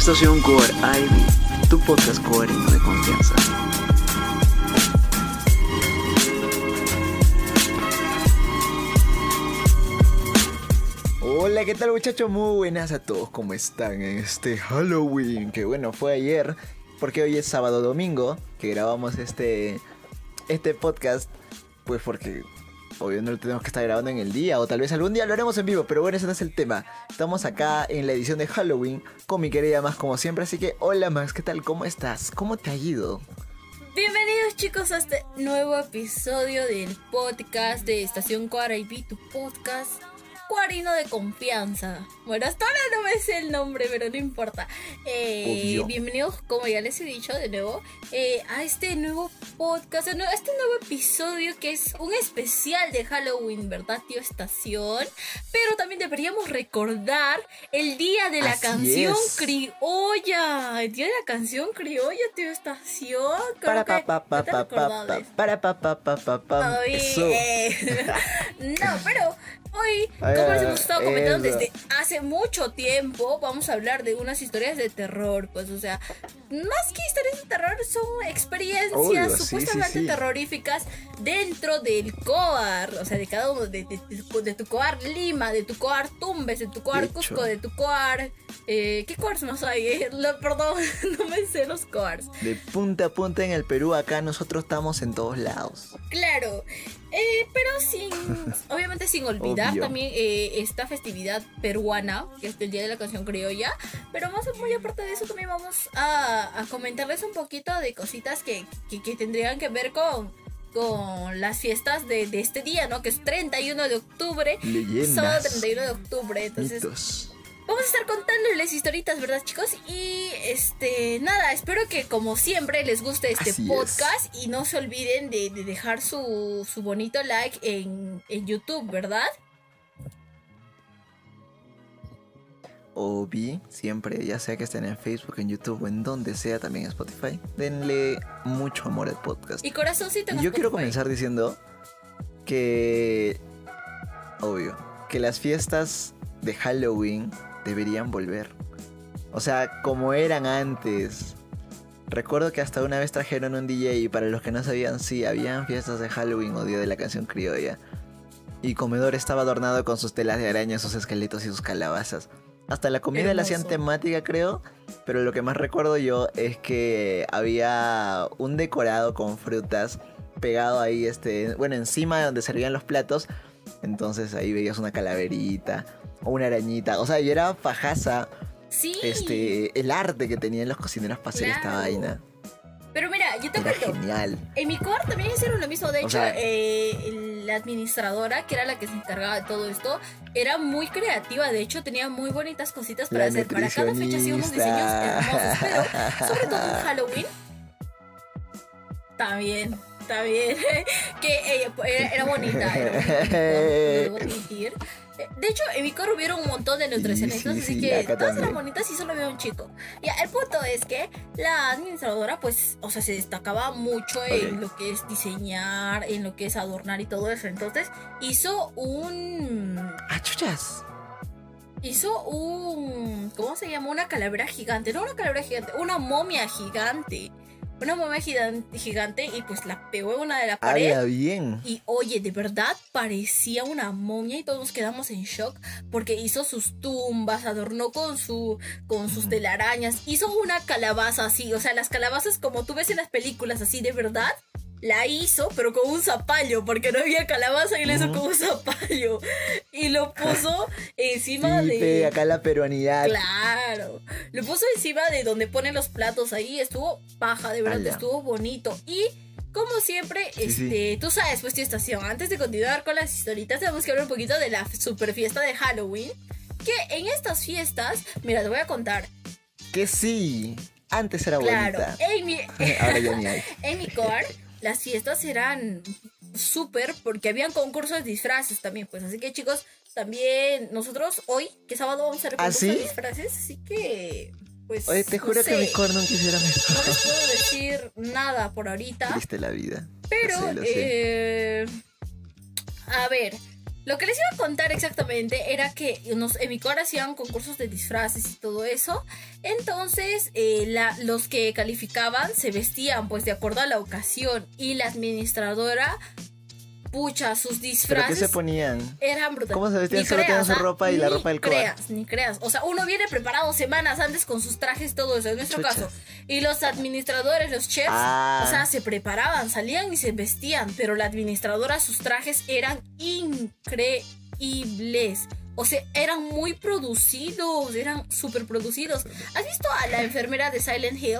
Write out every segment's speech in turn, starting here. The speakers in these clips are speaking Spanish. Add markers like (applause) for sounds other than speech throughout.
Estación Core Ivy, tu podcast coherente de confianza. Hola, ¿qué tal muchachos? Muy buenas a todos, ¿cómo están en este Halloween? Que bueno, fue ayer, porque hoy es sábado domingo, que grabamos este, este podcast, pues porque obvio no lo tenemos que estar grabando en el día, o tal vez algún día lo haremos en vivo, pero bueno, ese no es el tema. Estamos acá en la edición de Halloween con mi querida Max como siempre, así que hola Max, ¿qué tal? ¿Cómo estás? ¿Cómo te ha ido? Bienvenidos chicos a este nuevo episodio del podcast de Estación Cuaraibi, tu podcast Cuarino de confianza. Bueno, hasta ahora no me sé el nombre, pero no importa. Eh, bienvenidos, como ya les he dicho de nuevo, eh, a este nuevo podcast, a este nuevo episodio que es un especial de Halloween, ¿verdad, tío Estación? Pero también deberíamos recordar el día de la canción criolla. El día de la canción criolla, tío Estación. para pa pa pa pa pa para pa pa pa pa pa. No, pero Hoy, como les hemos estado comentando desde hace mucho tiempo, vamos a hablar de unas historias de terror. Pues, o sea, más que historias de terror, son experiencias supuestamente terroríficas dentro del COAR. O sea, de cada uno, de, tu COAR Lima, de tu COAR Tumbes, de tu COAR Cusco, de tu COAR. Eh, ¿Qué COARs más hay? Eh, perdón, (laughs) no me sé los COARs. De punta a punta en el Perú, acá nosotros estamos en todos lados. Claro. Eh, pero sin, (laughs) obviamente sin olvidar también eh, esta festividad peruana, que es el Día de la Canción Criolla. Pero más muy aparte de eso, también vamos a, comentarles un poquito de cositas que, tendrían que ver con, con las fiestas de, este día, ¿no? Que es 31 de octubre. Leyendas. Sábado 31 de octubre. Entonces, vamos a estar contándoles historitas, ¿verdad, chicos? Y este, nada, espero que como siempre les guste este podcast y no se olviden de, dejar su, bonito like en, YouTube, ¿verdad? o vi siempre, ya sea que estén en Facebook, en YouTube o en donde sea, también en Spotify, denle mucho amor al podcast. Y corazoncito. Y yo quiero comenzar diciendo que, obvio, que las fiestas de Halloween deberían volver. O sea, como eran antes. Recuerdo que hasta una vez trajeron un DJ y para los que no sabían, sí, habían fiestas de Halloween o Día de la Canción Criolla. Y Comedor estaba adornado con sus telas de araña, sus esqueletos y sus calabazas. Hasta la comida la hacían temática, creo. Pero lo que más recuerdo yo es que había un decorado con frutas pegado ahí, este, bueno, encima de donde servían los platos. Entonces ahí veías una calaverita o una arañita. O sea, yo era fajaza. Sí. Este, el arte que tenían los cocineros para hacer esta vaina. Pero mira, yo te era genial. En mi core también hicieron lo mismo. De hecho, eh, la administradora, que era la que se encargaba de todo esto, era muy creativa. De hecho, tenía muy bonitas cositas para hacer. Para cada fecha hacía unos diseños hermosos. Pero, sobre todo en (laughs) Halloween, también está bien. (laughs) que ella era, bonita, era bonita, (laughs) De hecho, en mi corro hubieron un montón de nutricionistas, así que todas eran bonitas y solo había un chico. Ya, el punto es que la administradora, pues, o sea, se destacaba mucho en lo que es diseñar, en lo que es adornar y todo eso. Entonces, hizo un. ¡Ah, chuchas! Hizo un. ¿Cómo se llama? Una calavera gigante. No una calavera gigante, una momia gigante una momia gigante y pues la pegó en una de las paredes. bien. Y oye, de verdad parecía una momia y todos nos quedamos en shock porque hizo sus tumbas, adornó con su con sus telarañas, hizo una calabaza así, o sea, las calabazas como tú ves en las películas así de verdad la hizo, pero con un zapallo, porque no había calabaza y la hizo con un zapallo. Y lo puso (laughs) encima de. acá la peruanidad. Claro. Lo puso encima de donde ponen los platos ahí. Estuvo paja, de verdad, estuvo bonito. Y. Como siempre, este, tú sabes, pues tu estación. Antes de continuar con las historitas, tenemos que hablar un poquito de la super fiesta de Halloween. Que en estas fiestas, mira, te voy a contar. Que sí, antes era claro, bonita. En mi, (laughs) Ahora ya ni hay. (laughs) En mi core las fiestas eran súper porque habían concursos de disfraces también, pues así que chicos, también nosotros hoy, que sábado vamos a hacer ¿Ah, concursos de disfraces, así que pues Oye, te juro que mi core no quisiera mejor. No les puedo decir nada por ahorita. Triste la vida. Pero eh, a ver, Lo que les iba a contar exactamente era que nos, en mi hacían concursos de disfraces y todo eso. Entonces, eh, los que calificaban se vestían pues de acuerdo a la ocasión. Y la administradora, pucha, sus ¿Pero qué disfraces se ponían? eran brutales. ¿Cómo se vestían? Ni Solo tenían su ¿ah? ropa y la ropa del creas, ni creas. O sea, uno viene preparado semanas antes con sus trajes, todo eso, en nuestro Chuchas. caso. Y los administradores, los chefs, Ah. o sea, se preparaban, salían y se vestían. Pero la administradora, sus trajes eran increíbles. O sea, eran muy producidos, eran súper producidos. ¿Has visto a la enfermera de Silent Hill?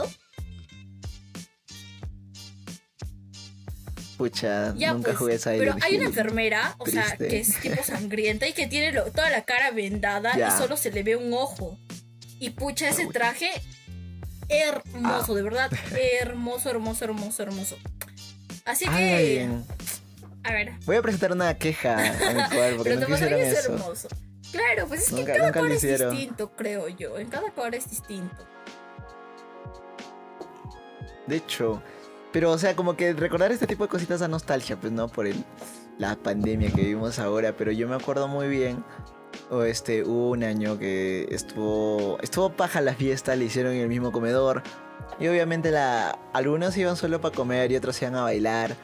Pucha, Ya, nunca pues, jugué Silent Pero hay una enfermera, o sea, que es tipo sangrienta y que tiene lo- toda la cara vendada Ya. y solo se le ve un ojo. Y pucha, ese traje hermoso, Ah. de verdad, hermoso, hermoso, hermoso, hermoso. Así Ah, que, a ver, Voy a presentar una queja a mi (laughs) porque pero no es eso. hermoso. Claro, pues es que en cada cual es distinto, creo yo. En cada cual es distinto. De hecho, pero o sea, como que recordar este tipo de cositas da nostalgia, pues no por el, la pandemia que vivimos ahora, pero yo me acuerdo muy bien, o este, hubo un año que estuvo, estuvo paja la fiesta, le hicieron en el mismo comedor, y obviamente la, algunos iban solo para comer y otros iban a bailar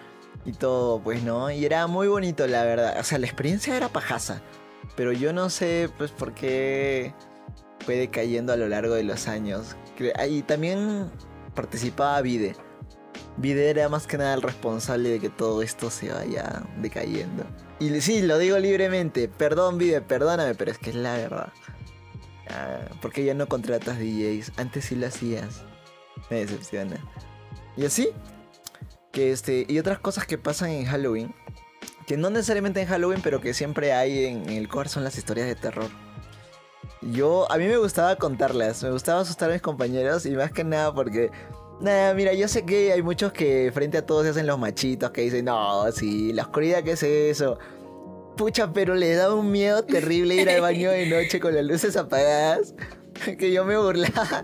y todo, pues no, y era muy bonito la verdad, o sea, la experiencia era pajaza, pero yo no sé, pues por qué fue decayendo a lo largo de los años. Cre- Y también participaba Vide. Vide era más que nada el responsable de que todo esto se vaya decayendo. Y sí, lo digo libremente. Perdón, Vide, perdóname, pero es que es la verdad. Ah, porque ya no contratas DJs. Antes sí lo hacías. Me decepciona. Y así. Que este. Y otras cosas que pasan en Halloween. Que no necesariamente en Halloween, pero que siempre hay en el core son las historias de terror. Yo, a mí me gustaba contarlas, me gustaba asustar a mis compañeros y más que nada porque, nada, mira, yo sé que hay muchos que frente a todos se hacen los machitos que dicen, no, sí, la oscuridad, ¿qué es eso? Pucha, pero le da un miedo terrible ir al baño de noche con las luces apagadas, (laughs) que yo me burlaba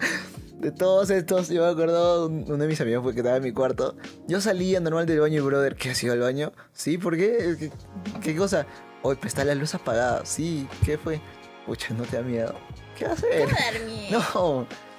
de todos estos. Yo me acuerdo, un- uno de mis amigos fue que estaba en mi cuarto, yo salía normal del baño y brother, ¿qué ha sido al baño? Sí, ¿por qué? ¿Qué, qué cosa? Hoy pues está la luz apagada, sí, ¿qué fue? Pucha, ¿no te da miedo? ¿Qué va a hacer? No, (laughs)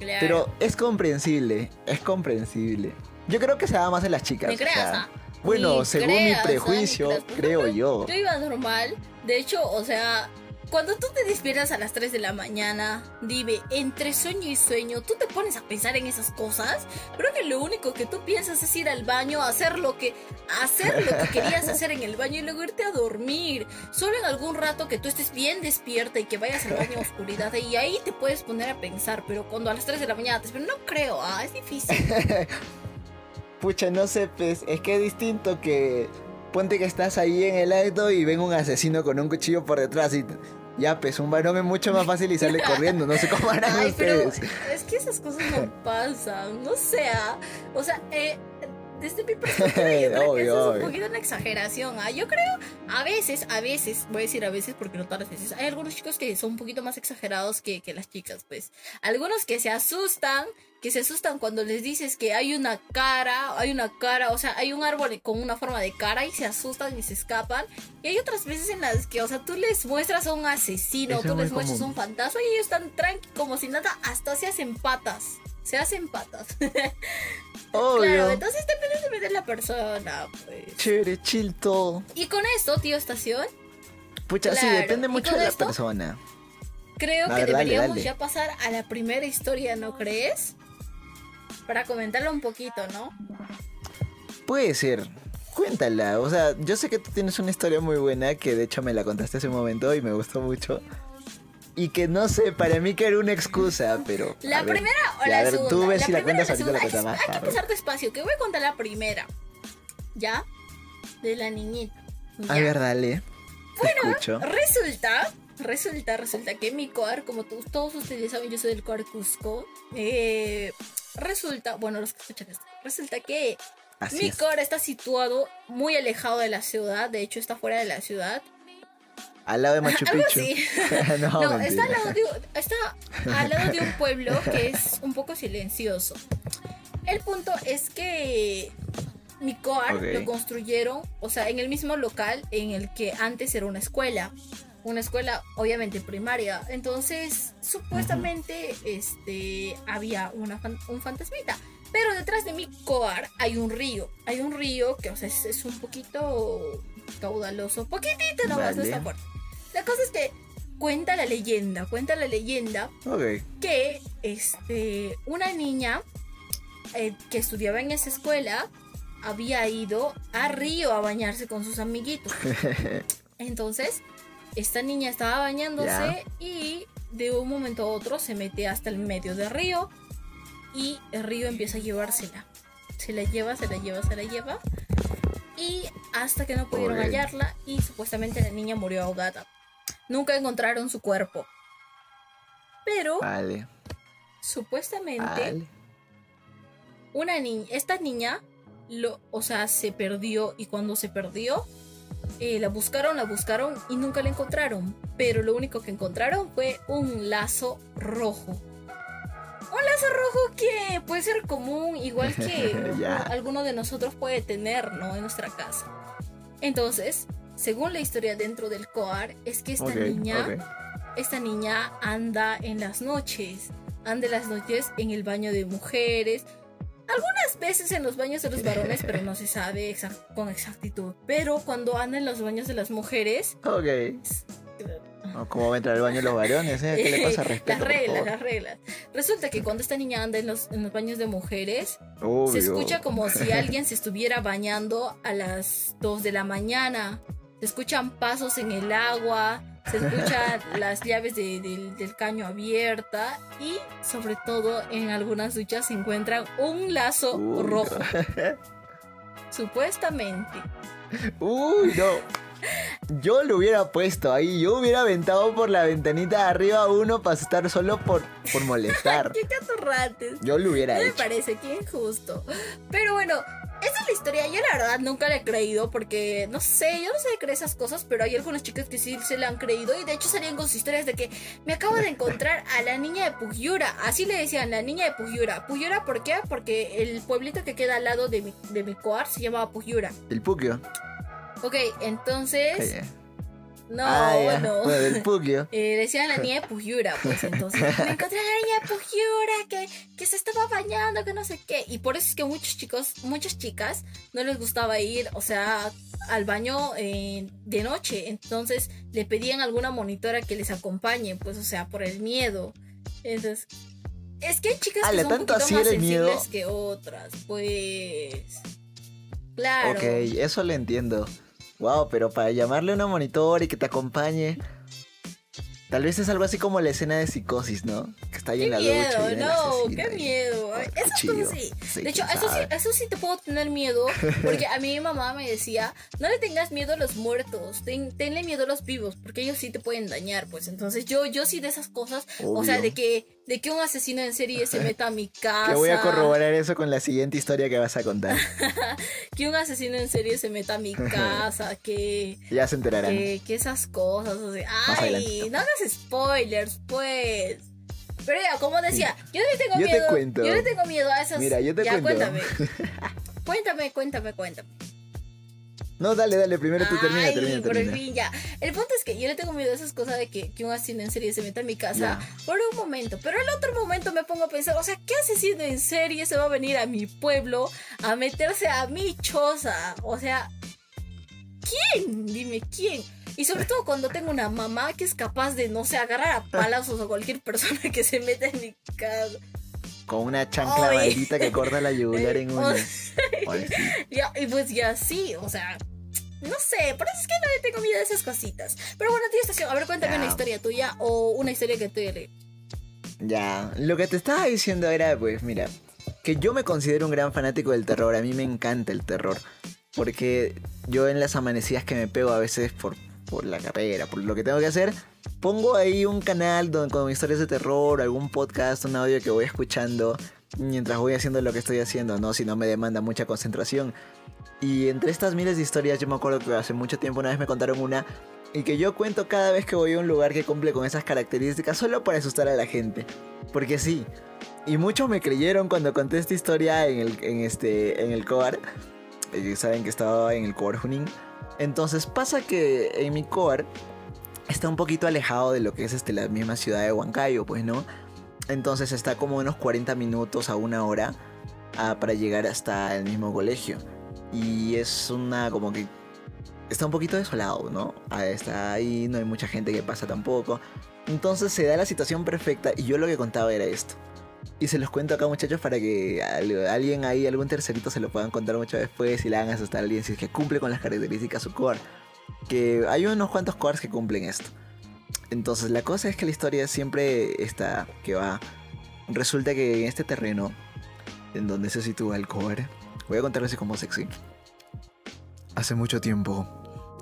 Claro. pero es comprensible, es comprensible. Yo creo que se da más en las chicas. O sea, ¿ah? Bueno, Ni según creas, mi prejuicio, creo yo. Yo iba normal. De hecho, o sea, cuando tú te despiertas a las 3 de la mañana, dime, entre sueño y sueño, tú te pones a pensar en esas cosas. Creo que lo único que tú piensas es ir al baño, hacer lo que hacer lo que querías (laughs) hacer en el baño y luego irte a dormir. Solo en algún rato que tú estés bien despierta y que vayas al baño a oscuridad y ahí te puedes poner a pensar, pero cuando a las 3 de la mañana te despiertas, no creo, ah, es difícil. (laughs) Pucha, no sé, pues, es que es distinto que ponte que estás ahí en el acto y ven un asesino con un cuchillo por detrás y ya, pues, un varón es mucho más fácil y sale (laughs) corriendo. No sé cómo harán Ay, pero ustedes. es que esas cosas no (laughs) pasan, no sea, o sea, eh, desde mi perspectiva (laughs) yo creo que Obvio, eso es un poquito una exageración, ¿ah? yo creo, a veces, a veces, voy a decir a veces porque no todas las veces, hay algunos chicos que son un poquito más exagerados que, que las chicas, pues, algunos que se asustan, que se asustan cuando les dices que hay una cara, hay una cara, o sea, hay un árbol con una forma de cara y se asustan y se escapan. Y hay otras veces en las que, o sea, tú les muestras a un asesino, Eso tú les muestras a común. un fantasma y ellos están tranqui como si nada, hasta se hacen patas. Se hacen patas. (laughs) Obvio. claro, entonces depende de la persona, pues. Chévere, chill todo. Y con esto, tío Estación, Pucha, sí, Claro, depende ¿y mucho de la esto? persona. creo que dale, deberíamos dale. ya pasar a la primera historia, ¿no crees? Para comentarla un poquito, ¿no? Puede ser. Cuéntala, o sea, yo sé que tú tienes una historia muy buena que de hecho me la contaste hace un momento y me gustó mucho. Y que no sé, para mí que era una excusa, pero. La ver, primera o la ver, segunda. tú ves la si la primera cuentas ahorita la segunda. cuentas más Hay que empezar despacio, que voy a contar la primera. ¿Ya? De la niñita. A ver, dale. Escucho. Resulta, resulta, resulta que mi coar, como todos ustedes saben, yo soy del coar Cusco. eh, resulta, bueno, los que escuchan esto, resulta que Así mi es. coar está situado muy alejado de la ciudad, de hecho está fuera de la ciudad. Al lado de Machu (laughs) Picchu. (laughs) no, No, está al, lado de, está al lado de un pueblo (laughs) que es un poco silencioso. El punto es que mi COAR Ok. lo construyeron, o sea, en el mismo local en el que antes era una escuela. Una escuela, obviamente, primaria. Entonces, supuestamente, este, había una fan- un fantasmita. Pero detrás de mi COAR hay un río. Hay un río que, o sea, es, es un poquito caudaloso. Poquitito nomás, no está fuerte. La cosa es que cuenta la leyenda, cuenta la leyenda que este, una niña eh, que estudiaba en esa escuela había ido a Río a bañarse con sus amiguitos. (laughs) Entonces, esta niña estaba bañándose y de un momento a otro se mete hasta el medio del río y el río empieza a llevársela. Se la lleva, se la lleva, se la lleva. Y hasta que no pudieron hallarla y supuestamente la niña murió ahogada. Nunca encontraron su cuerpo. Pero Vale. supuestamente Vale. una niña, esta niña, lo, o sea, se perdió y cuando se perdió, eh, la buscaron, la buscaron y nunca la encontraron. Pero lo único que encontraron fue un lazo rojo. Un lazo rojo que puede ser común, igual que (laughs) Ya. alguno de nosotros puede tener, ¿no? En nuestra casa. Entonces, según la historia dentro del COAR, es que esta niña esta niña anda en las noches, anda en las noches en el baño de mujeres, algunas veces en los baños de los varones, pero no se sabe exact- con exactitud. Pero cuando anda en los baños de las mujeres, Ok. No, ¿Cómo va a entrar al baño los varones? eh? ¿Qué le pasa? (laughs) Respeto, las reglas, las reglas. Resulta que cuando esta niña anda en los, en los baños de mujeres, Obvio. se escucha como si (laughs) alguien se estuviera bañando a las 2 de la mañana. Se escuchan pasos en el agua, se escuchan las llaves de- del- del caño abierta y sobre todo en algunas duchas se encuentran un lazo Uy, rojo. (laughs) Supuestamente. Uy, no. Yo lo hubiera puesto ahí. Yo hubiera aventado por la ventanita de arriba uno para estar solo por, por (laughs) molestar. ¡Qué catorrates! Yo lo hubiera No me hecho. parece que injusto. Pero bueno, esa es la historia. Yo la verdad nunca la he creído porque, no sé, yo no sé de creer esas cosas, pero hay algunas chicas que sí se la han creído y de hecho salían con sus historias de que me acabo de encontrar a la niña de Pugyura. Así le decían, la niña de Pugyura. ¿Pugyura por qué? Porque el pueblito que queda al lado de mi, de mi coar se llamaba Pugyura. El Pukio. Ok, entonces... No, ah. Bueno, Pukio. (laughs) Eh, decían la niña de Pugyura, pues entonces (laughs) me encontré a la niña de Pugyura que, que se estaba bañando, que no sé qué. Y por eso es que muchos chicos, muchas chicas no les gustaba ir, o sea, al baño eh, de noche. Entonces le pedían a alguna monitora que les acompañe, pues, o sea, por el miedo. Entonces, es que hay chicas que son un ¿tanto poquito así más miedo? sensibles que otras, pues. Claro. Ok, eso lo entiendo. Wow, pero para llamarle a una monitor y que te acompañe. Tal vez es algo así como la escena de psicosis, ¿no? Que está ahí Qué en la miedo, no, qué ahí. miedo. Cosas sí. Sí, de hecho, eso sí, eso sí te puedo tener miedo. (laughs) Porque a mí mi mamá me decía, no le tengas miedo a los muertos, ten- tenle miedo a los vivos, porque ellos sí te pueden dañar, pues. Entonces yo, yo sí de esas cosas, o sea, de que, de que un asesino en serie se meta a mi casa. (laughs) Que voy a corroborar eso con la siguiente historia que vas a contar. (laughs) Que un asesino en serie se meta a mi (laughs) casa, que... Ya se enterarán. Que, que esas cosas, o sea, ay, no hagas spoilers, pues. Pero ya, como decía, yo le tengo Yo te miedo. cuento. Yo le tengo miedo a esas. Mira, yo te ya, cuento. cuéntame. cuéntame, cuéntame, cuéntame. No, dale, dale, primero tú termina, Ay, termina, por termina. fin ya. El punto es que yo le tengo miedo a esas cosas de que, que un asesino en serie se meta a mi casa Ya. por un momento. Pero al otro momento me pongo a pensar, o sea, ¿qué asesino en serie se va a venir a mi pueblo a meterse a mi choza? O sea, ¿quién? Dime, ¿quién? Y sobre todo cuando tengo una mamá que es capaz de, no sé, agarrar a palazos a cualquier (laughs) persona que se meta en mi casa. Con una chancla maldita que corta la yugular en (laughs) una. Sí. Ya, y pues ya sí, o sea, no sé, por eso es que no le tengo miedo a esas cositas. Pero bueno, tío Estación, a ver, cuéntame Ya. una historia tuya o una historia que tú le... Ya, lo que te estaba diciendo era, pues, mira, que yo me considero un gran fanático del terror, a mí me encanta el terror, porque yo en las amanecidas que me pego a veces por, por la carrera, por lo que tengo que hacer, pongo ahí un canal donde, con historias de terror, algún podcast, un audio que voy escuchando mientras voy haciendo lo que estoy haciendo, ¿no? Si no me demanda mucha concentración. Y entre estas miles de historias, yo me acuerdo que hace mucho tiempo una vez me contaron una y que yo cuento cada vez que voy a un lugar que cumple con esas características solo para asustar a la gente. Porque sí. Y muchos me creyeron cuando conté esta historia en el, en este, en el COAR. eh, saben que estaba en el Coar Junín. Entonces pasa que en mi Coar está un poquito alejado de lo que es este, la misma ciudad de Huancayo, pues, ¿no? Entonces está como unos 40 minutos a una hora ah, para llegar hasta el mismo colegio. Y es una como que está un poquito desolado, ¿no? Ah, Está ahí, no hay mucha gente que pasa tampoco. Entonces se da la situación perfecta y yo lo que contaba era esto. Y se los cuento acá muchachos para que al- alguien ahí, algún tercerito se lo puedan contar mucho después y le hagan asustar a alguien si es que cumple con las características su core. Que hay unos cuantos cores que cumplen esto. Entonces la cosa es que la historia siempre está que va. Resulta que en este terreno, en donde se sitúa el core, voy a contarlo así como sexy. Hace mucho tiempo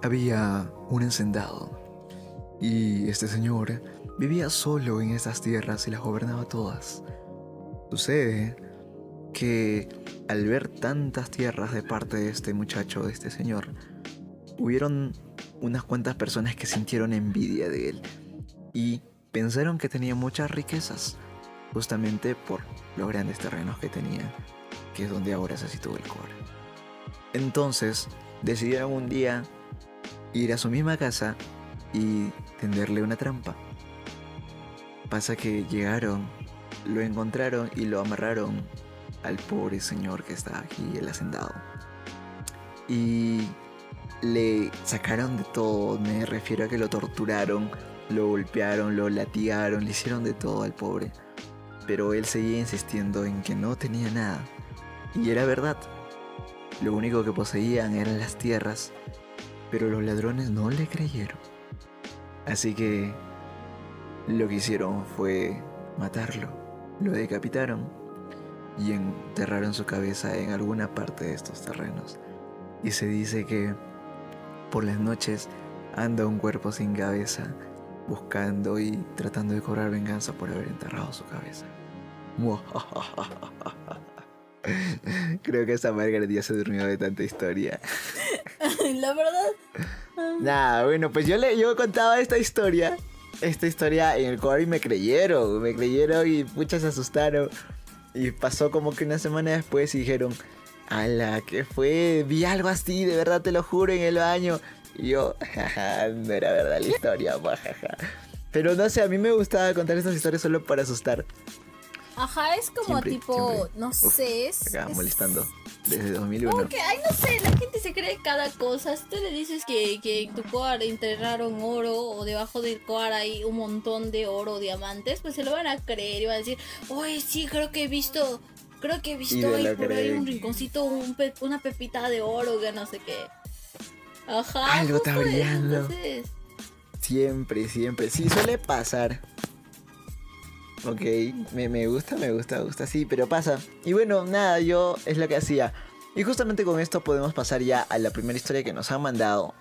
había un encendado. Y este señor vivía solo en esas tierras y las gobernaba todas. Sucede que al ver tantas tierras de parte de este muchacho, de este señor, hubieron unas cuantas personas que sintieron envidia de él y pensaron que tenía muchas riquezas, justamente por los grandes terrenos que tenía, que es donde ahora se sitúa el core. Entonces decidieron un día ir a su misma casa y tenderle una trampa. Pasa que llegaron, lo encontraron y lo amarraron al pobre señor que está aquí, el hacendado. Y le sacaron de todo, me refiero a que lo torturaron, lo golpearon, lo latigaron, le hicieron de todo al pobre. Pero él seguía insistiendo en que no tenía nada. Y era verdad. Lo único que poseían eran las tierras, pero los ladrones no le creyeron. Así que lo que hicieron fue matarlo. Lo decapitaron y enterraron su cabeza en alguna parte de estos terrenos. Y se dice que por las noches anda un cuerpo sin cabeza buscando y tratando de cobrar venganza por haber enterrado su cabeza. (laughs) (laughs) Creo que esa Margaret ya se durmió de tanta historia. (laughs) La verdad, (laughs) Nah, bueno, pues yo le yo contaba esta historia. Esta historia en el core y me creyeron. Me creyeron y muchas se asustaron. Y pasó como que una semana después y dijeron, ala, ¿qué fue? Vi algo así, de verdad te lo juro, en el baño. Y yo, jaja, no era verdad la historia, jaja. Pero no sé, a mí me gustaba contar estas historias solo para asustar. Ajá, es como Siempre, tipo, siempre. no Uf, sé, es... Acá es- molestando desde 2001. Como que, ay, no sé, la gente se cree cada cosa. Si tú le dices que, que en tu coar enterraron oro o debajo del coar hay un montón de oro o diamantes, pues se lo van a creer y van a decir, oye, sí, creo que he visto, creo que he visto ahí por ahí un rinconcito, un pe- una pepita de oro, que no sé qué. Ajá. Algo está brillando. Siempre, siempre. Sí, suele pasar. Ok, me, me gusta, me gusta, me gusta, sí, pero pasa. Y bueno, nada, yo es lo que hacía. Y justamente con esto podemos pasar ya a la primera historia que nos han mandado.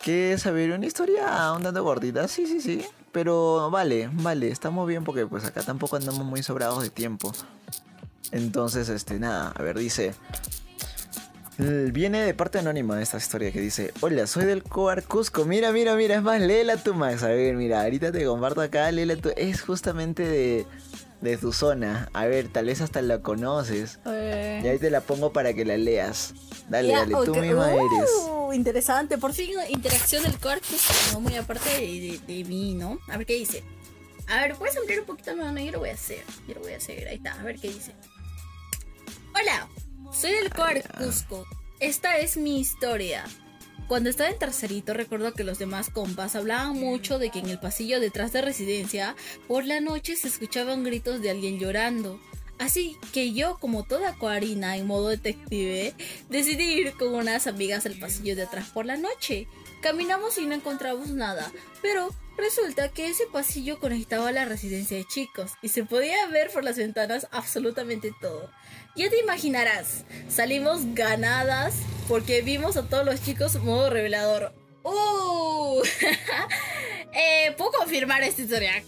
Que es, a ver, una historia un tanto gordita, sí, sí, sí. Pero vale, vale, estamos bien porque pues acá tampoco andamos muy sobrados de tiempo. Entonces, este, nada, a ver, dice... Viene de parte anónima esta historia que dice, hola, soy del Coar Cusco, mira, mira, mira, es más, léela tú Max, a ver, mira, ahorita te comparto acá, léela tú, es justamente de, de tu zona, a ver, tal vez hasta la conoces, eh, y ahí te la pongo para que la leas, dale, ya, dale, tú misma eres. uh, Interesante, por fin interacción del coar, es no muy aparte de, de- de mí, ¿no? A ver qué dice. A ver, ¿puedes ampliar un poquito más? No, yo lo voy a hacer. Yo lo voy a hacer. Ahí está. A ver qué dice. Hola, soy del Coar Cusco. Esta es mi historia. Cuando estaba en tercerito recuerdo que los demás compas hablaban mucho de que en el pasillo detrás de residencia por la noche se escuchaban gritos de alguien llorando. Así que yo, como toda coarina en modo detective, decidí ir con unas amigas al pasillo de atrás por la noche. Caminamos y no encontramos nada, pero resulta que ese pasillo conectaba a la residencia de chicos y se podía ver por las ventanas absolutamente todo. Ya te imaginarás, salimos ganadas porque vimos a todos los chicos modo revelador. ¡Uh! (laughs) eh, ¿Puedo confirmar esta historia?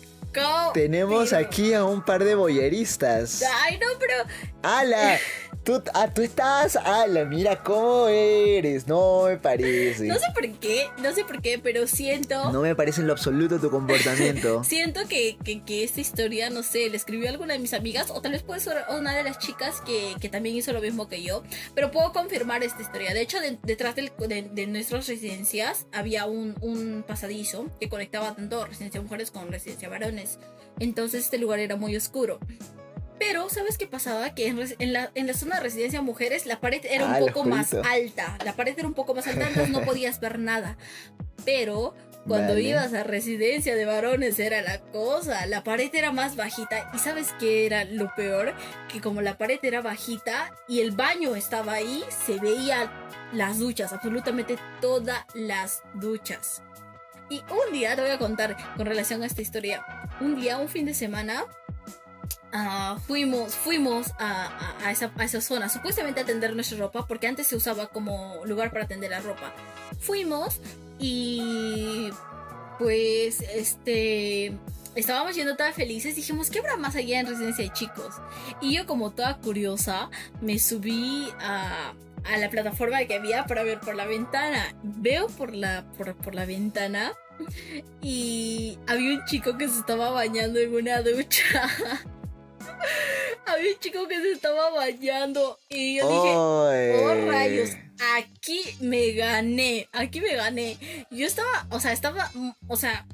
Tenemos aquí a un par de boyeristas. Ay, no, pero ¡Hala! (laughs) Tú, ah, tú estás. Ala, mira cómo eres. No me parece. No sé por qué, no sé por qué, pero siento. No me parece en lo absoluto tu comportamiento. (laughs) Siento que, que, que esta historia, no sé, le escribió alguna de mis amigas, o tal vez puede ser una de las chicas que, que también hizo lo mismo que yo. Pero puedo confirmar esta historia. De hecho, de- detrás del- de, de nuestras residencias había un, un pasadizo que conectaba tanto residencia mujeres con residencia varones. Entonces este lugar era muy oscuro. Pero, ¿sabes qué pasaba? Que en, la, en la zona de residencia mujeres la pared era Ah, un el poco más alta. La pared era un poco más alta, entonces no (laughs) podías ver nada. Pero cuando Vale. ibas a residencia de varones era la cosa. La pared era más bajita. ¿Y sabes qué era lo peor? Que como la pared era bajita y el baño estaba ahí, se veía las duchas, absolutamente todas las duchas. Y un día, te voy a contar con relación a esta historia. Un día, un fin de semana, ah, fuimos, fuimos a, a- esa, a esa zona, supuestamente a tender nuestra ropa, porque antes se usaba como lugar para tender la ropa. Fuimos y pues este estábamos yendo tan felices, dijimos, ¿qué habrá más allá en residencia de chicos? Y yo como toda curiosa me subí a, a la plataforma que había para ver por la ventana. Veo por la, por, por la ventana y había un chico que se estaba bañando en una ducha. (laughs) (laughs) había un chico que se estaba bañando y yo dije, Oh rayos, aquí me gané, aquí me gané. Yo estaba, o sea, estaba, mm, o sea,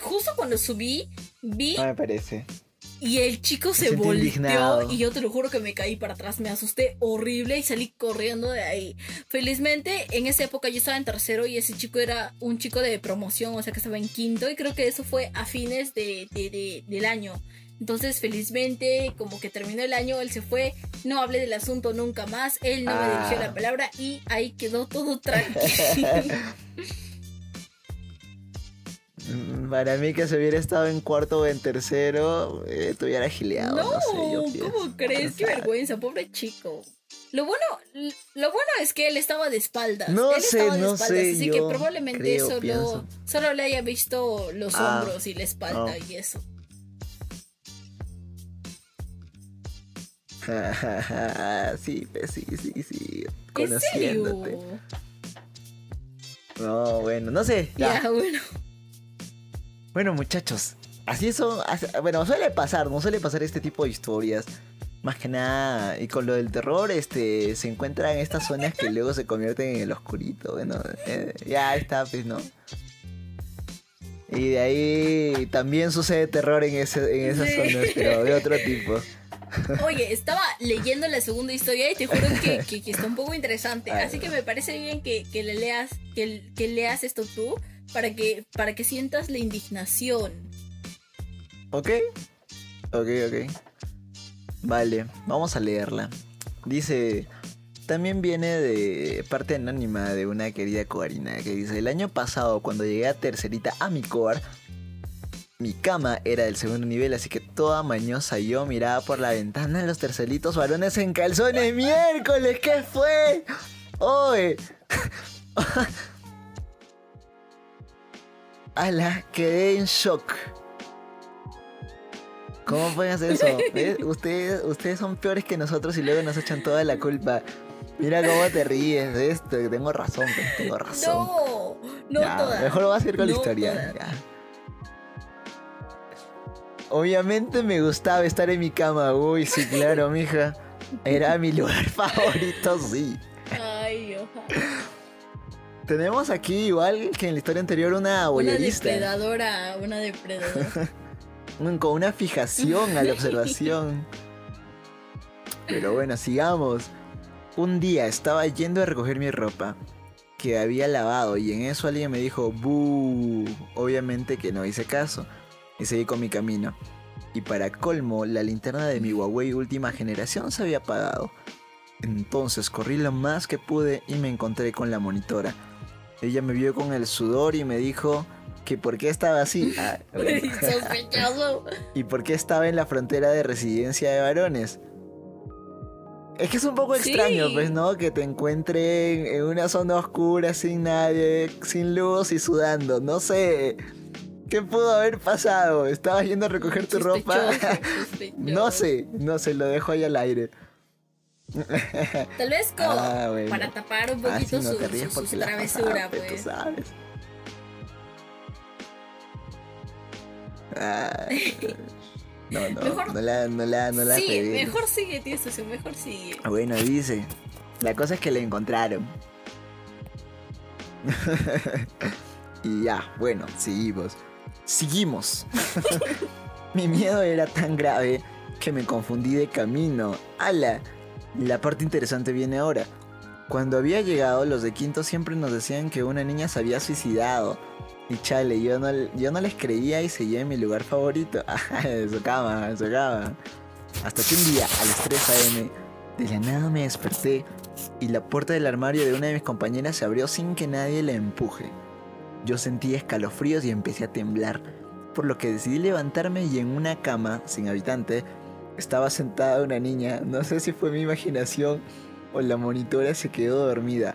justo cuando subí, vi No me parece. y el chico se volteó indignado. y yo te lo juro que me caí para atrás, me asusté horrible y salí corriendo de ahí. Felizmente en esa época yo estaba en tercero y ese chico era un chico de promoción, o sea que estaba en quinto y creo que eso fue a fines de, de- de- del año. Entonces felizmente como que terminó el año, él se fue, no hablé del asunto nunca más, él no me Ah. dirigió la palabra y ahí quedó todo (laughs) tranquilo. Para mí que se hubiera estado en cuarto o en tercero, eh, te hubiera gileado. No, No, sé, yo pienso. ¿cómo crees? Qué vergüenza, pobre chico. Lo bueno, lo bueno es que él estaba de espaldas. No él sé, estaba de no espaldas, sé, así yo que probablemente creo, solo, pienso. solo le haya visto los Ah, hombros y la espalda no. y eso. (laughs) sí, sí, sí, sí. ¿En serio? Conociéndote. No, bueno, no sé. Ya. Ya, bueno. Bueno, muchachos, así son. así- bueno, suele pasar, no suele pasar este tipo de historias. Más que nada, y con lo del terror, este, se encuentran estas zonas que luego se convierten en el oscurito. Bueno, eh, ya está, pues, ¿no? Y de ahí también sucede terror en, ese, en esas zonas, pero de otro tipo. Oye, estaba leyendo la segunda historia y te juro que, que- que está un poco interesante. Ay, Así que me parece bien que, que le leas, que, que leas esto tú para que, para que sientas la indignación. ¿Ok? Ok, ok. Vale, vamos a leerla. Dice, también viene de parte anónima de una querida coarina que dice, el año pasado cuando llegué a tercerita a mi coar, mi cama era del segundo nivel, así que toda mañosa yo miraba por la ventana a los terceritos varones en calzones. Miércoles, ¿qué fue? ¡Oye! ¡Hala! (laughs) Quedé en shock. ¿Cómo pueden hacer eso? ¿Ves? (laughs) Ustedes, ustedes son peores que nosotros y luego nos echan toda la culpa. Mira cómo te ríes de esto. Tengo razón, tengo razón. No, no Ya, todas. Mejor vas a ir con la historia. Obviamente me gustaba estar en mi cama. Uy, sí, claro, mija. Era mi lugar (laughs) favorito, sí. Ay, ojalá. Tenemos aquí, igual que en la historia anterior, una Una boyerista. depredadora, una depredadora. (laughs) Con una fijación a la (laughs) observación. Pero bueno, sigamos. Un día estaba yendo a recoger mi ropa que había lavado y en eso alguien me dijo "Bu". Obviamente que no hice caso y seguí con mi camino. Y para colmo, la linterna de mi Huawei última generación se había apagado. Entonces corrí lo más que pude y me encontré con la monitora. Ella me vio con el sudor y me dijo que por qué estaba así. (laughs) Ah, bueno. (laughs) Sospechoso. (laughs) ¿Y por qué estaba en la frontera de residencia de varones? Es que es un poco Sí. extraño, pues, ¿no? Que te encuentren en una zona oscura, sin nadie, sin luz y sudando. No sé. ¿Qué pudo haber pasado? ¿Estabas yendo a recoger tu ropa? (laughs) No sé, no sé, lo dejo ahí al aire. Tal vez como Ah, bueno. para tapar un Ah, poquito no su, travesura, pasado, pues, tú sabes. Ay, no, no, Mejor- no la, no la, no la sí, mejor sigue, tío Estación, mejor sigue. Bueno, dice. La cosa es que la encontraron. (laughs) y ya, bueno, seguimos. Seguimos. (laughs) Mi miedo era tan grave que me confundí de camino. ¡Hala! La parte interesante viene ahora. Cuando había llegado, los de quinto siempre nos decían que una niña se había suicidado. Y chale, yo no, yo no les creía y seguía en mi lugar favorito. en su cama, su cama. Hasta que un día, a las 3 am, de la nada me desperté y la puerta del armario de una de mis compañeras se abrió sin que nadie la empuje. Yo sentí escalofríos y empecé a temblar, por lo que decidí levantarme y en una cama sin habitante estaba sentada una niña. No sé si fue mi imaginación o la monitora se quedó dormida.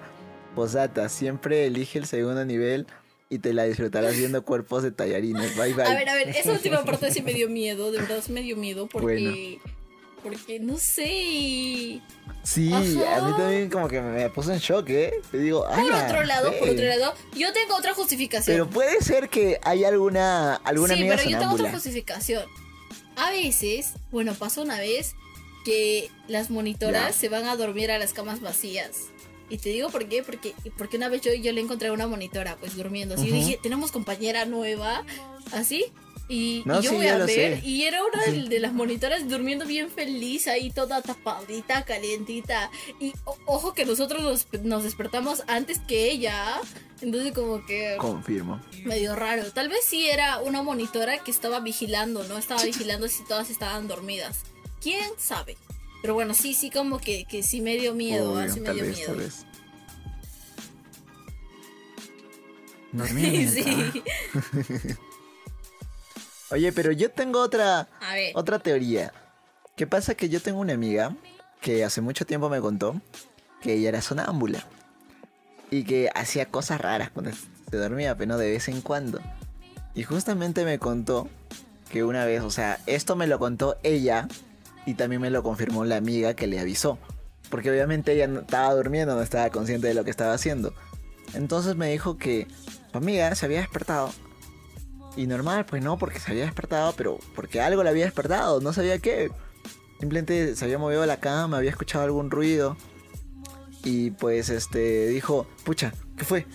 Posata, siempre elige el segundo nivel y te la disfrutarás viendo cuerpos de tallarines. Bye bye. A ver, a ver, esa última parte sí me dio (laughs) miedo, de verdad sí me dio miedo porque. Bueno. Porque no sé. Sí, Ajá. a mí también como que me puso en shock, ¿eh? Te digo, Por "Ala, otro lado, por eh". otro lado, yo tengo otra justificación. Pero puede ser que hay alguna alguna sí, pero yo tengo otra sonámbula. justificación. A veces, bueno, pasó una vez que las monitoras Ya. se van a dormir a las camas vacías. Y te digo por qué, porque, porque una vez yo, yo le encontré a una monitora pues durmiendo. Así yo Ujú. dije, tenemos compañera nueva, así. Y, No, y yo sí, voy a ver, sé. y era una de, las monitoras durmiendo bien feliz, ahí toda tapadita, calientita. Y o- ojo que nosotros nos, nos despertamos antes que ella. Entonces como que Confirmo. medio raro. Tal vez sí era una monitora que estaba vigilando, ¿no? Estaba vigilando si todas estaban dormidas. ¿Quién sabe? Pero bueno, sí, sí, como que, que sí me dio miedo, Obvio, sí me tal dio vez, miedo. tal vez. (laughs) Sí. (laughs) Oye, pero yo tengo otra A ver. otra teoría. ¿Qué pasa? Que yo tengo una amiga que hace mucho tiempo me contó que ella era sonámbula y que hacía cosas raras cuando se dormía, pero no de vez en cuando. Y justamente me contó que una vez, o sea, esto me lo contó ella y también me lo confirmó la amiga que le avisó. Porque obviamente ella no estaba durmiendo, no estaba consciente de lo que estaba haciendo. Entonces me dijo que su amiga se había despertado. Y normal, pues no, porque se había despertado, pero porque algo le había despertado, no sabía qué. Simplemente se había movido la cama, había escuchado algún ruido. Y pues este dijo, pucha, ¿qué fue?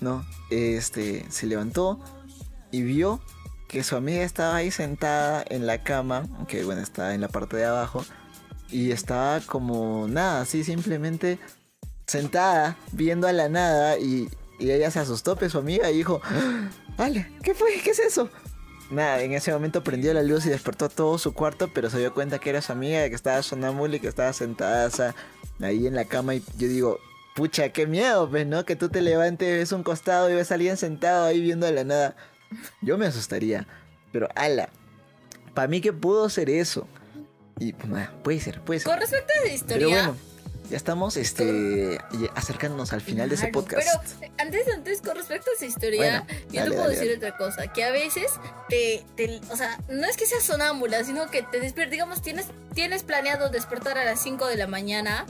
No, este se levantó y vio que su amiga estaba ahí sentada en la cama, que bueno, estaba en la parte de abajo, y estaba como nada, así simplemente sentada, viendo a la nada, y, y ella se asustó, pues su amiga, y dijo, "Ah, vale, ¿qué fue? ¿Qué es eso? Nada, en ese momento prendió la luz y despertó todo su cuarto, pero se dio cuenta que era su amiga, que estaba sonámbula y que estaba sentada ahí en la cama, y yo digo, pucha, qué miedo, pues, ¿no? Que tú te levantes, ves un costado y ves a alguien sentado ahí viendo a la nada. Yo me asustaría. Pero ala, para mí que pudo ser eso. Y pues nada, puede ser, puede ser. Con respecto a esa historia. Bueno, ya estamos este acercándonos al final de ese podcast. Pero antes, antes, con respecto a esa historia, Bueno, yo dale, te puedo dale, decir dale. otra cosa, que a veces te, te- o sea, no es que seas sonámbula, sino que te despiertas, digamos, tienes, tienes planeado despertar a las 5 de la mañana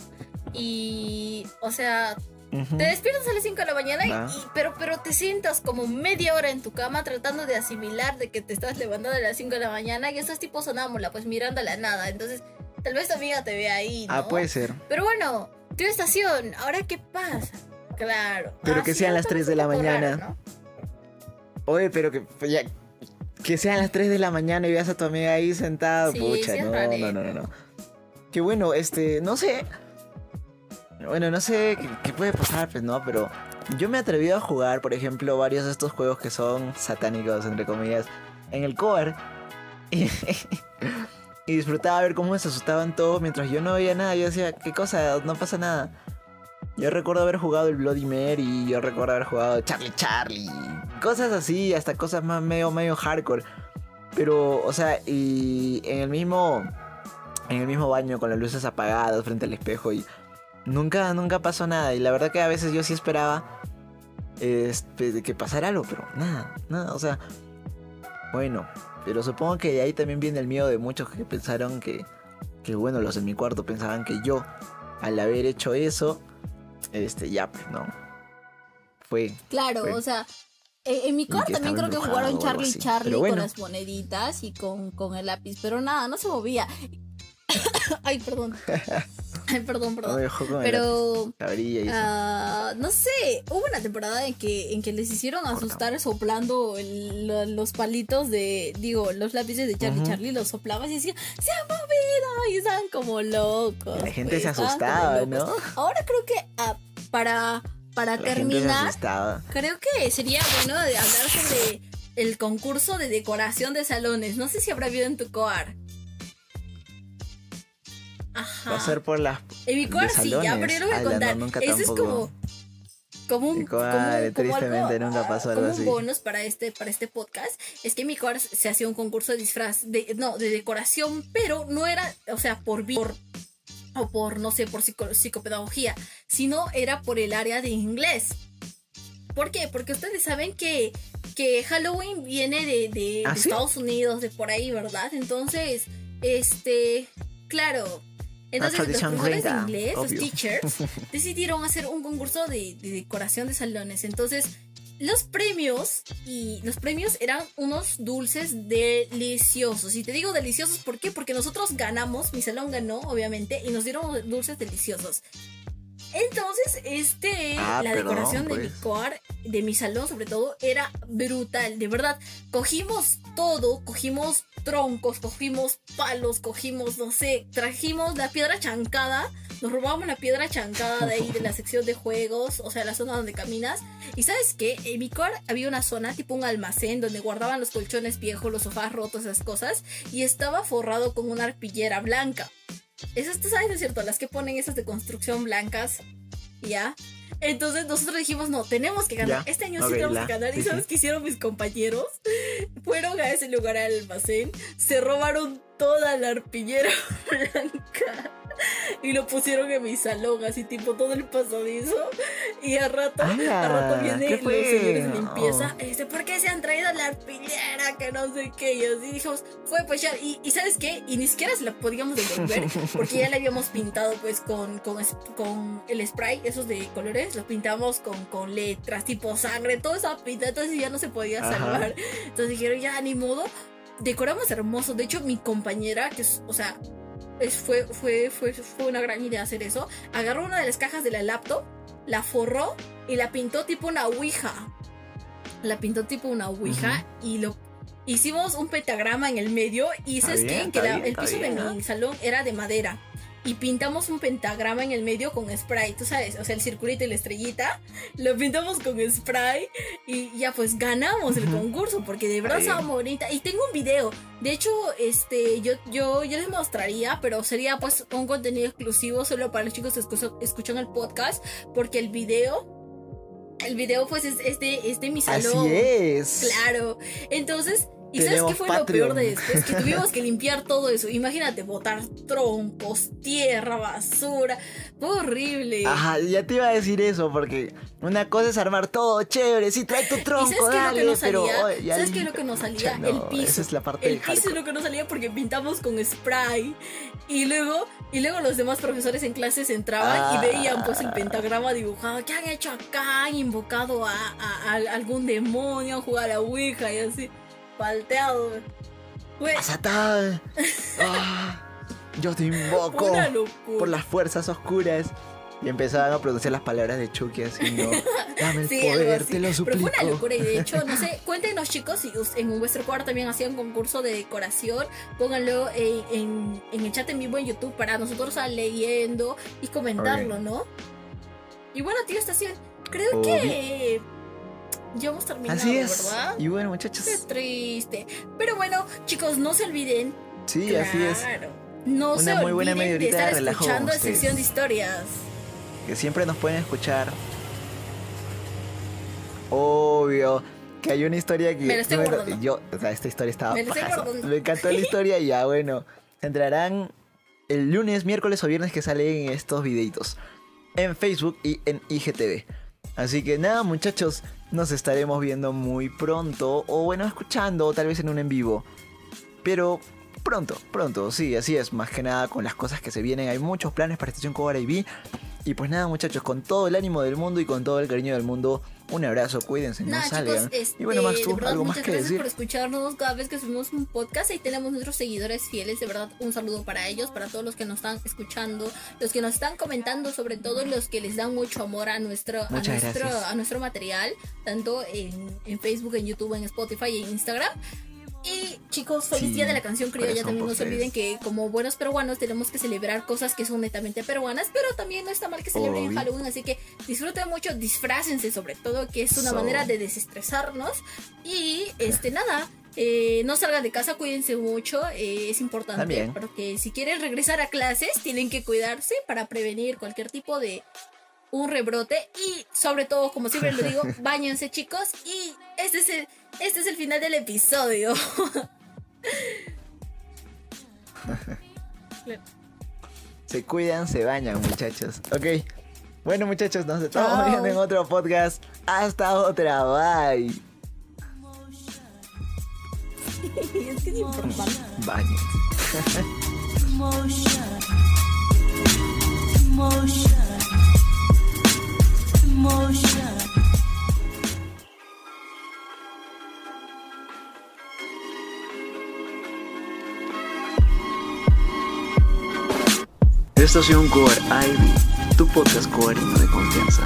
y, o sea, te despiertas a las 5 de la mañana, y- pero, pero te sientas como media hora en tu cama tratando de asimilar de que te estás levantando a las 5 de la mañana y estás tipo sonámbula, pues mirando a la nada, entonces tal vez tu amiga te ve ahí, ¿no? Ah, puede ser. Pero bueno, tu estación, ¿ahora qué pasa? Claro. Pero Ah, que sí, sean las está 3 de la mañana. raro, ¿no? Oye, pero que ya, que sean las 3 de la mañana y veas a tu amiga ahí sentada, Sí, pucha, sí no, no, no, no, no. Que bueno, este, no sé. Bueno, no sé qué, qué puede pasar, pues no, pero yo me he atrevido a jugar, por ejemplo, varios de estos juegos que son satánicos, entre comillas, en el cover. (laughs) Y, disfrutaba ver cómo se asustaban todos mientras yo no veía nada. Yo decía, ¿qué cosa? No pasa nada. Yo recuerdo haber jugado el Bloody Mary, yo recuerdo haber jugado Charlie Charlie, cosas así, hasta cosas más medio, medio hardcore. Pero, o sea, y en el mismo, en el mismo baño con las luces apagadas frente al espejo y nunca, nunca pasó nada. Y la verdad que a veces yo sí esperaba este, que pasara algo, pero nada, nada, o sea, bueno, pero supongo que de ahí también viene el miedo de muchos que pensaron que, que bueno, los de mi cuarto pensaban que yo al haber hecho eso, este, ya, pues, ¿no? Fue. Claro, fue. o sea, eh, en mi que también creo que jugaron Charlie así. Charlie con las moneditas y con, con el lápiz, pero nada, no se movía. (coughs) Ay, perdón. (laughs) Ay, perdón, perdón. Pero. Ah, no sé, hubo una temporada en que, en que les hicieron asustar soplando el- los palitos de, digo, los lápices de Charlie. Charlie, los soplabas y decían, se ha movido y estaban como locos. La gente pues, se asustaba. ¿no? Ahora creo que ah, para, para La gente se terminar, creo que sería bueno de hablar sobre el concurso de decoración de salones. No sé si habrá habido en tu coar. Ajá. Va a ser por las. De sí, ya, pero yo lo voy a no, contar. nunca Eso es como. Como un, como, como tristemente, algo, nunca pasó algo como así. un bonus para este, para este podcast. Es que mi coar se hacía un concurso de disfraz, de, no, de decoración, pero no era, o sea, por, por o por, no sé, por psico- psicopedagogía, sino era por el área de inglés. ¿Por qué? Porque ustedes saben que, que Halloween viene de, de- ¿Ah, de sí? Estados Unidos, de por ahí, ¿verdad? Entonces, este, claro. Entonces, los profesores de inglés, los teachers, (laughs) decidieron hacer un concurso de, de decoración de salones. Entonces, los premios y los premios eran unos dulces deliciosos. Y te digo deliciosos, ¿por qué? Porque nosotros ganamos, mi salón ganó, obviamente, y nos dieron dulces deliciosos. Entonces, este, Ah, la decoración de mi pues. coar, de mi salón sobre todo, era brutal. De verdad, cogimos todo, cogimos troncos, cogimos palos, cogimos, no sé, trajimos la piedra chancada, nos robamos la piedra chancada de ahí de la (laughs) sección de juegos, o sea, la zona donde caminas. Y sabes qué, en mi coar había una zona tipo un almacén donde guardaban los colchones viejos, los sofás rotos, esas cosas, y estaba forrado con una arpillera blanca. Esas, tú sabes, ¿no es cierto? Las que ponen esas de construcción blancas, ¿ya? Entonces nosotros dijimos, no, tenemos que ganar. Ya, Este año sí tenemos la- que ganar. ¿Y sabes sí. qué hicieron mis compañeros? (laughs) Fueron a ese lugar al almacén, se robaron toda la arpillera (laughs) blanca (laughs) y lo pusieron en mi salón, así tipo todo el pasadizo. Y a rato, a ¡Hala! rato vienen ¿Qué los señores limpieza. Oh. Este, ¿por qué se han traído la arpillera? Que no sé qué. Y así dijimos, fue pues ya. Y, y ¿sabes qué? Y ni siquiera se la podíamos devolver (laughs) porque ya la habíamos pintado pues con, con, con el spray, esos de colores. Lo pintamos con, con letras, tipo sangre, todo estaba pintado. Entonces ya no se podía Ajá. salvar. Entonces dijeron, ya, ni modo. Decoramos hermoso. De hecho, mi compañera, que es, o sea, es- fue, fue, fue, fue una gran idea hacer eso. Agarró una de las cajas de la laptop, la forró y la pintó tipo una ouija. La pintó tipo una ouija y lo hicimos un pentagrama en el medio. Y ¿sabes bien, qué? está Que la- bien, el piso bien, de mi salón era de madera. Y pintamos un pentagrama en el medio con spray, tú sabes, o sea, el circulito y la estrellita. Lo pintamos con spray y ya pues ganamos el concurso porque de verdad estaba bonita. Y tengo un video. De hecho, este, yo, yo, yo les mostraría, pero sería pues un contenido exclusivo solo para los chicos que escuchan, escuchan el podcast. Porque el video, el video pues es, es de, es de mi salón. Así es. Claro. Entonces, ¿y sabes qué fue lo peor de después? Que (laughs) tuvimos que limpiar todo eso. Imagínate, botar troncos, tierra, basura. Fue horrible. Ajá, ya te iba a decir eso, porque una cosa es armar todo chévere, sí, trae tu ¿Y tronco, sabes qué es lo que dale, no pero salía? ya ¿Sabes qué es lo que no salía? El piso. Esa es la parte El piso es lo que no salía porque pintamos con spray. Y luego, y luego los demás profesores en clases entraban Ah. y veían pues el pentagrama dibujado. ¿Qué han hecho acá? Han invocado a, a- a algún demonio, han jugado a la ouija y así. Palteado. Fue Asatal. (laughs) Ah, yo te invoco por las fuerzas oscuras. Y empezaban a pronunciar las palabras de Chucky así, ¿no? (laughs) Dame el Sí, poder, te lo Pero suplico. fue una locura y de hecho, no sé, (laughs) cuéntenos chicos si en vuestro cuarto también hacían concurso de decoración, pónganlo en, en- en el chat en vivo en YouTube para nosotros estar leyendo y comentarlo, ¿no? Y bueno, tío Estación, creo que ya hemos terminado, Así es. ¿verdad? Y bueno, Qué muchachos. triste. Pero bueno, chicos, no se olviden. Sí, así es. No Una se muy buena media de horita de estar relajo escuchando sección de historias. Que siempre nos pueden escuchar. Obvio. Que hay una historia que. Me estoy no yo, o sea, esta historia estaba Me encantó la (laughs) historia y ya, bueno. Entrarán el lunes, miércoles o viernes que salen estos videitos. En Facebook y en IGTV. Así que nada, muchachos. Nos estaremos viendo muy pronto. O bueno, escuchando, o tal vez en un en vivo. Pero Pronto, pronto, sí, así es. Más que nada con las cosas que se vienen. Hay muchos planes para Estación Cobra y Y pues nada, muchachos, con todo el ánimo del mundo y con todo el cariño del mundo, un abrazo, cuídense, no Nada, salgan. chicos, este, y bueno, Max, tú, verdad, algo más muchas que gracias decir. por escucharnos cada vez que subimos un podcast. Ahí tenemos nuestros seguidores fieles. De verdad, un saludo para ellos, para todos los que nos están escuchando, los que nos están comentando, sobre todo los que les dan mucho amor a nuestro, a nuestro, gracias. a nuestro material, tanto en, en Facebook, en YouTube, en Spotify y en Instagram. Y chicos, feliz Sí, día de la canción criolla. También no se olviden que como buenos peruanos tenemos que celebrar cosas que son netamente peruanas, pero también no está mal que celebren Obvio. Halloween, así que disfruten mucho, disfrácense sobre todo, que es una So. manera de desestresarnos. Y este nada, eh, no salgan de casa, cuídense mucho, eh, es importante, También. porque si quieren regresar a clases tienen que cuidarse para prevenir cualquier tipo de un rebrote y sobre todo, como siempre lo digo, (laughs) bañense chicos y este es el, este es el final del episodio. (laughs) Se cuidan, se bañan, muchachos. Ok. Bueno, muchachos, nos estamos viendo en otro podcast. Hasta otra, bye. (laughs) es que es importante. Estación Core Ivy, tu podcast coreano de confianza.